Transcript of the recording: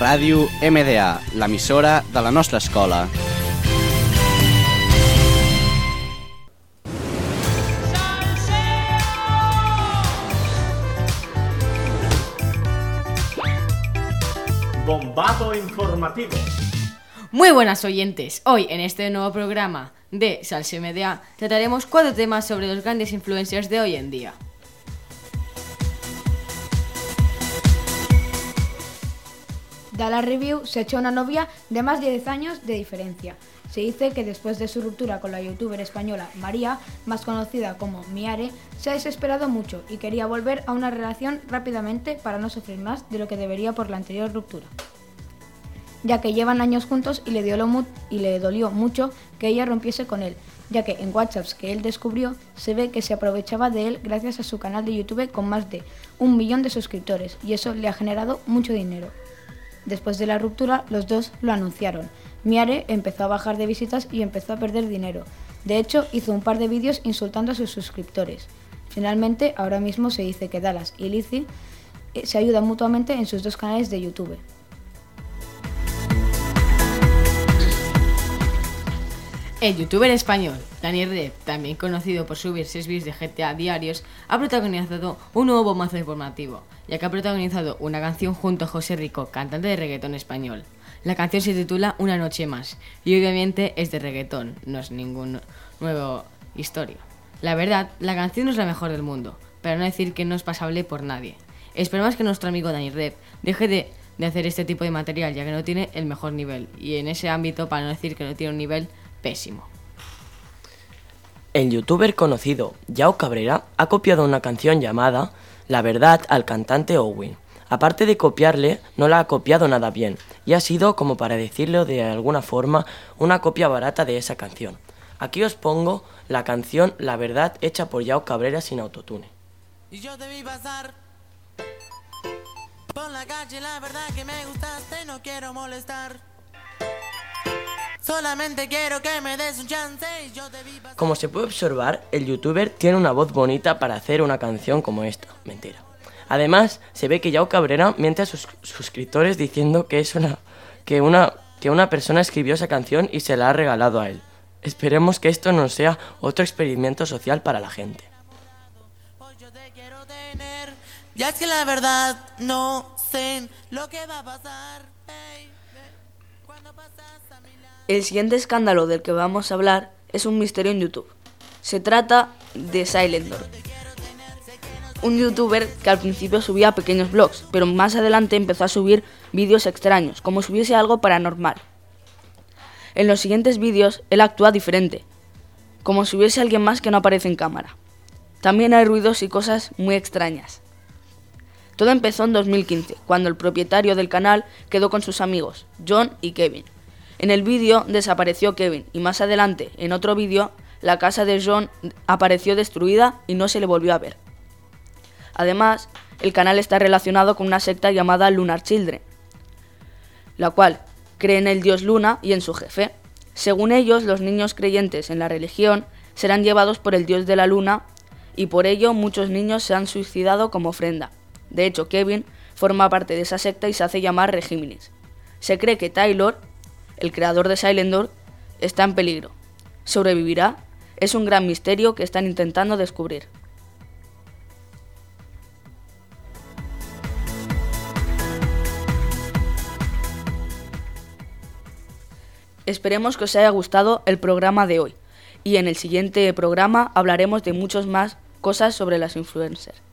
Ràdio MDA, l'emissora de la nostra escola. Bombazo informativo. Muy buenas oyentes, hoy en este nuevo programa de Salse Media trataremos cuatro temas sobre los grandes influencers de hoy en día. Dala Review se echó una novia de más de 10 años de diferencia. Se dice que después de su ruptura con la youtuber española María, más conocida como Miare, se ha desesperado mucho y quería volver a una relación rápidamente para no sufrir más de lo que debería por la anterior ruptura. Ya que llevan años juntos y le, dio y le dolió mucho que ella rompiese con él, ya que en WhatsApps que él descubrió se ve que se aprovechaba de él gracias a su canal de YouTube con más de un millón de suscriptores y eso le ha generado mucho dinero. Después de la ruptura, los dos lo anunciaron. Miare empezó a bajar de visitas y empezó a perder dinero. De hecho, hizo un par de vídeos insultando a sus suscriptores. Finalmente, ahora mismo se dice que Dallas y Lizzie eh, se ayudan mutuamente en sus dos canales de YouTube. El youtuber español Daniel Rep, también conocido por subir 6 vídeos de GTA diarios, ha protagonizado un nuevo bombazo informativo, ya que ha protagonizado una canción junto a José Rico, cantante de reggaetón español. La canción se titula Una noche más, y obviamente es de reggaetón, no es ningún nuevo historia. La verdad, la canción no es la mejor del mundo, pero no decir que no es pasable por nadie. Esperemos que nuestro amigo Dani Rep deje de, de hacer este tipo de material, ya que no tiene el mejor nivel, y en ese ámbito, para no decir que no tiene un nivel pésimo. El youtuber conocido Yao Cabrera ha copiado una canción llamada La verdad al cantante Owen. Aparte de copiarle, no la ha copiado nada bien, y ha sido, como para decirlo de alguna forma, una copia barata de esa canción. Aquí os pongo la canción La verdad hecha por Yao Cabrera sin autotune. Y yo te vi pasar por la calle, la verdad que me gustaste, no quiero molestar. Solamente quiero que me des un chance y yo te vi. Como se puede observar, el youtuber tiene una voz bonita para hacer una canción como esta. Mentira. Además, se ve que Yao Cabrera miente a sus suscriptores diciendo que es una que una que una persona escribió esa canción y se la ha regalado a él. Esperemos que esto no sea otro experimento social para la gente. Ya es que la verdad no sé lo que va a pasar. El siguiente escándalo del que vamos a hablar es un misterio en YouTube. Se trata de Silendor, un youtuber que al principio subía pequeños vlogs, pero más adelante empezó a subir vídeos extraños, como si hubiese algo paranormal. En los siguientes vídeos él actúa diferente, como si hubiese alguien más que no aparece en cámara. También hay ruidos y cosas muy extrañas. Todo empezó en 2015, cuando el propietario del canal quedó con sus amigos, John y Kevin. En el vídeo desapareció Kevin y más adelante, en otro vídeo, la casa de John apareció destruida y no se le volvió a ver. Además, el canal está relacionado con una secta llamada Lunar Children, la cual cree en el dios Luna y en su jefe. Según ellos, los niños creyentes en la religión serán llevados por el dios de la luna y por ello muchos niños se han suicidado como ofrenda. De hecho, Kevin forma parte de esa secta y se hace llamar Regímenes. Se cree que Taylor, el creador de Silendor, está en peligro. ¿Sobrevivirá? Es un gran misterio que están intentando descubrir. Esperemos que os haya gustado el programa de hoy y en el siguiente programa hablaremos de muchas más cosas sobre las influencers.